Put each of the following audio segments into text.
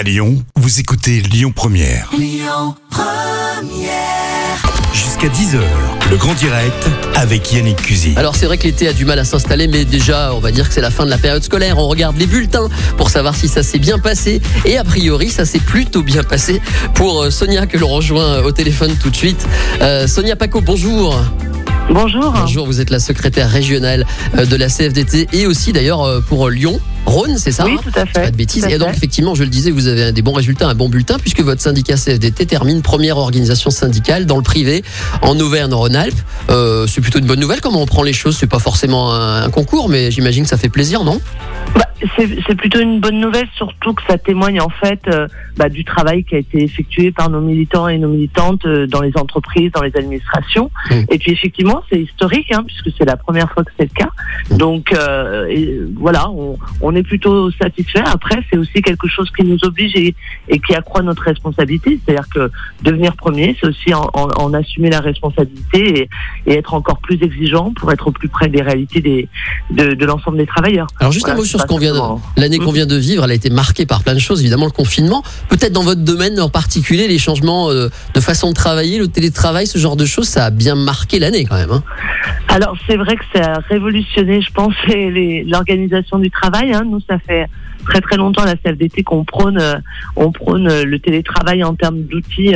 À Lyon, vous écoutez Lyon Première. Jusqu'à 10h, le grand direct avec Yannick Cusy. Alors c'est vrai que l'été a du mal à s'installer, mais déjà on va dire que c'est la fin de la période scolaire. On regarde les bulletins pour savoir si ça s'est bien passé. Et a priori ça s'est plutôt bien passé pour euh, Sonia que l'on rejoint au téléphone tout de suite. Euh, Sonia Paco, bonjour. Bonjour. Bonjour, vous êtes la secrétaire régionale euh, de la CFDT et aussi d'ailleurs pour Lyon. Rhône, c'est ça Oui, hein tout à fait. Pas de bêtises. Et donc, fait. effectivement, je le disais, vous avez des bons résultats, un bon bulletin, puisque votre syndicat CFDT termine première organisation syndicale dans le privé en Auvergne-Rhône-Alpes. Euh, c'est plutôt une bonne nouvelle. Comment on prend les choses? C'est pas forcément un, un concours, mais j'imagine que ça fait plaisir, non? Bah, c'est plutôt une bonne nouvelle, surtout que ça témoigne en fait euh, bah, du travail qui a été effectué par nos militants et nos militantes euh, dans les entreprises, dans les administrations. Mm. Et puis effectivement, c'est historique, hein, puisque c'est la première fois que c'est le cas. Donc et, voilà, on, on est plutôt satisfait. Après, c'est aussi quelque chose qui nous oblige et, et qui accroît notre responsabilité. C'est-à-dire que devenir premier, c'est aussi en, en- en assumer la responsabilité et, et être encore plus exigeant pour être au plus près des réalités des, de, de l'ensemble des travailleurs. Alors juste un mot sur ce qu'on vient L'année qu'on vient de vivre, elle a été marquée par plein de choses, évidemment le confinement. Peut-être dans votre domaine en particulier, les changements euh, de façon de travailler, le télétravail, ce genre de choses, ça a bien marqué l'année quand même. hein. Alors c'est vrai que ça a révolutionné, je pense, l'organisation du travail. hein. Nous, ça fait très très longtemps la CFDT qu'on prône, euh, on prône euh, le télétravail en termes d'outils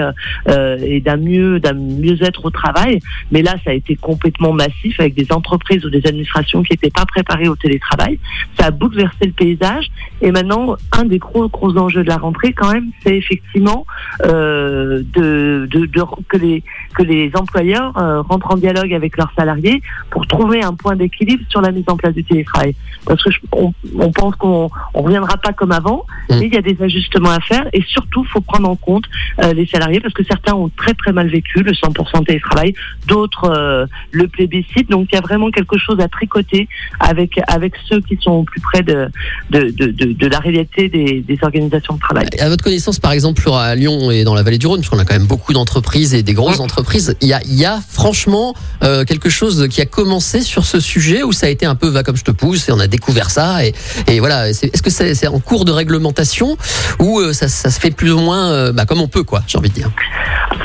euh, et d'un mieux, d'un mieux-être au travail. Mais là, ça a été complètement massif avec des entreprises ou des administrations qui n'étaient pas préparées au télétravail. Ça a bouleversé le paysage. Et maintenant, un des gros gros enjeux de la rentrée, quand même, c'est effectivement euh, de, de, de- que les que les employeurs rentrent en dialogue avec leurs salariés pour trouver un point d'équilibre sur la mise en place du télétravail. Parce que je- on, on pense qu'on on reviendra pas comme avant, Mm. mais il y a des ajustements à faire et surtout, faut prendre en compte euh, les salariés parce que certains ont très très mal vécu le 100% télétravail, d'autres euh, le plébiscite. Donc il y a vraiment quelque chose à tricoter avec avec ceux qui sont au plus près de de, de, de, de la réalité des, des organisations de travail. À votre connaissance, par exemple, à Lyon et dans la vallée du Rhône, parce qu'on a quand même beaucoup d'entreprises et des grosses entreprises, il y a, y a franchement euh, quelque chose qui a commencé sur ce sujet où ça a été un peu va comme je te pousse et on a découvert ça et, et voilà. Est-ce que c'est c'est en cours de réglementation ou euh, ça, ça se fait plus ou moins euh, bah, comme on peut, quoi, j'ai envie de dire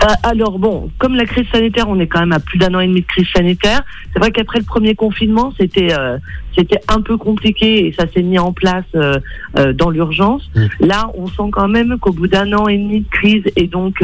Euh, alors bon, comme la crise sanitaire, on est quand même à plus d'un an et demi de crise sanitaire. C'est vrai qu'après le premier confinement, c'était euh, c'était un peu compliqué et ça s'est mis en place euh, euh, dans l'urgence. Mm. Là, on sent quand même qu'au bout d'un an et demi de crise et donc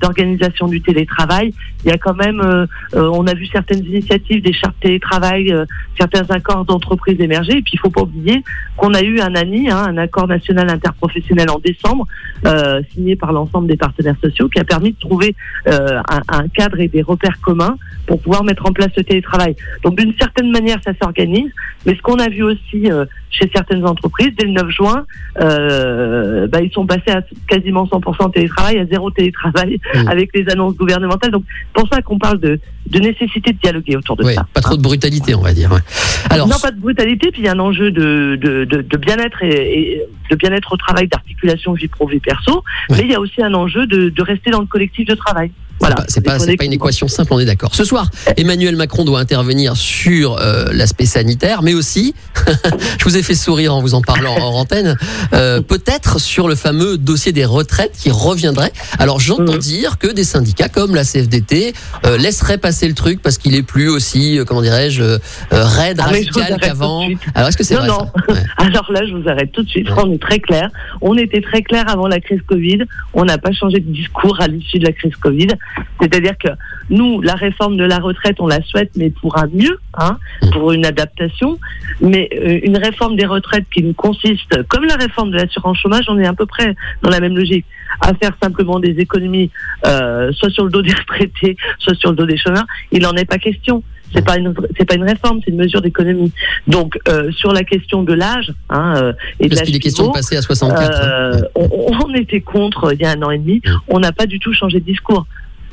d'organisation du télétravail, il y a quand même, on a vu certaines initiatives, des chartes télétravail, certains accords d'entreprise émerger. Et puis, il faut pas oublier qu'on a eu un hein, un accord national interprofessionnel en décembre, euh, signé par l'ensemble des partenaires sociaux, qui a permis de trouver euh, un, un cadre et des repères communs pour pouvoir mettre en place le télétravail. Donc d'une certaine manière, ça s'organise. Mais ce qu'on a vu aussi euh, chez certaines entreprises, dès le 9 juin, euh, bah, ils sont passés à quasiment 100% télétravail, à zéro télétravail avec les annonces gouvernementales. Donc pour ça qu'on parle de, de nécessité de dialoguer autour de Ouais, ça. Pas trop de brutalité, on va dire. ouais. Alors, non, pas de brutalité, puis il y a un enjeu de, de, de, bien-être et, et de bien-être au travail, d'articulation vie pro vie perso, mais il y a aussi un enjeu de, de rester dans le collectif de travail. Voilà. C'est pas, pas, une équation simple, on est d'accord. Ce soir, Emmanuel Macron doit intervenir sur euh, l'aspect sanitaire, mais aussi, je vous ai fait sourire en vous en parlant en antenne, euh, peut-être sur le fameux dossier des retraites qui reviendrait. Alors j'entends Mhm. dire que des syndicats comme la CFDT euh, laisseraient passer le truc parce qu'il est plus aussi, euh, comment dirais-je, euh, raide, Ah, radical qu'avant. Alors est-ce que c'est vrai non. ça Ouais. Alors là, je vous arrête tout de suite. Ouais. On est très clair. On était très clair avant la crise Covid. On n'a pas changé de discours à l'issue de la crise Covid. C'est-à-dire que nous, la réforme de la retraite, on la souhaite, mais pour un mieux, hein, pour une adaptation. Mais euh, une réforme des retraites qui nous consiste, comme la réforme de l'assurance chômage, on est à peu près dans la même logique, à faire simplement des économies, euh, soit sur le dos des retraités, soit sur le dos des chômeurs. Il n'en est pas question. C'est pas une c'est pas une réforme, c'est une mesure d'économie. Donc euh, sur la question de l'âge hein, euh, et de l'âge question de pivot, passer à 64. euh, hein. on, on était contre il y a un an et demi. On n'a pas du tout changé de discours.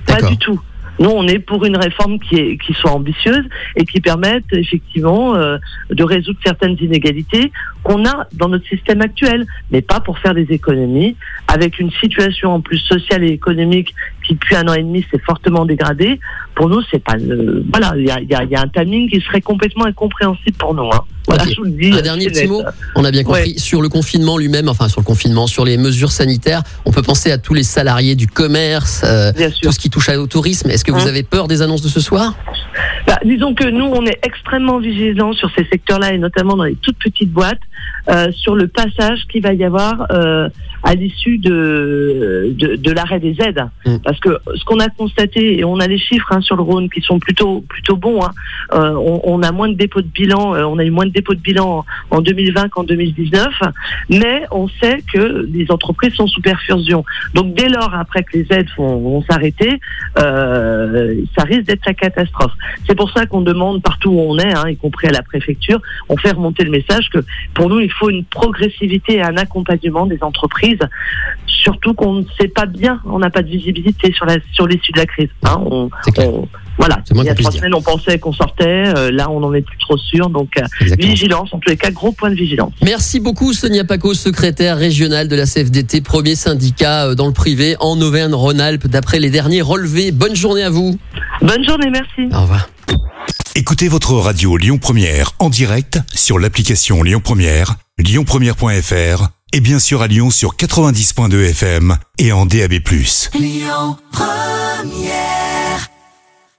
Pas du tout. Nous, on est pour une réforme qui, est, qui soit ambitieuse et qui permette effectivement euh, de résoudre certaines inégalités qu'on a dans notre système actuel, mais pas pour faire des économies, avec une situation en plus sociale et économique qui depuis un an et demi s'est fortement dégradée, pour nous, c'est pas le, voilà, il y a, y, a, y a un timing qui serait complètement incompréhensible pour nous. Hein. Voilà, Ok. je vous le dis. Un dernier petit net. mot. On a bien compris. Sur le confinement lui-même, enfin sur le confinement, sur les mesures sanitaires, on peut penser à tous les salariés du commerce, euh, tout ce qui touche au tourisme. Est-ce que vous Hein avez peur des annonces de ce soir? Bah, disons que nous, on est extrêmement vigilants sur ces secteurs-là et notamment dans les toutes petites boîtes euh, sur le passage qu'il va y avoir euh, à l'issue de, de, de l'arrêt des aides. Mm. Parce que ce qu'on a constaté, et on a les chiffres hein, sur le Rhône qui sont plutôt plutôt bons, hein, euh, on, on a moins de dépôts de bilan, euh, on a eu moins de dépôts de bilan en, en 2020 qu'en 2019, mais on sait que les entreprises sont sous perfusion. Donc dès lors, après que les aides vont, vont s'arrêter, euh, ça risque d'être la catastrophe. C'est pour ça qu'on demande partout où on est, hein, y compris à la préfecture, on fait remonter le message que pour nous, il faut une progressivité et un accompagnement des entreprises, surtout qu'on ne sait pas bien, on n'a pas de visibilité sur la sur l'issue de la crise. Hein. C'est on- voilà, il y a trois dire. semaines, on pensait qu'on sortait, euh, là, on n'en est plus trop sûr. Donc, euh, vigilance, en tous les cas, gros point de vigilance. Merci beaucoup Sonia Paco, secrétaire régionale de la CFDT, premier syndicat euh, dans le privé en Auvergne-Rhône-Alpes, d'après les derniers relevés. Bonne journée à vous. Bonne journée, merci. Au revoir. Écoutez votre radio Lyon Première en direct sur l'application Lyon Première, lyonpremière.fr et bien sûr à Lyon sur 90.2 FM et en DAB+. Lyon Première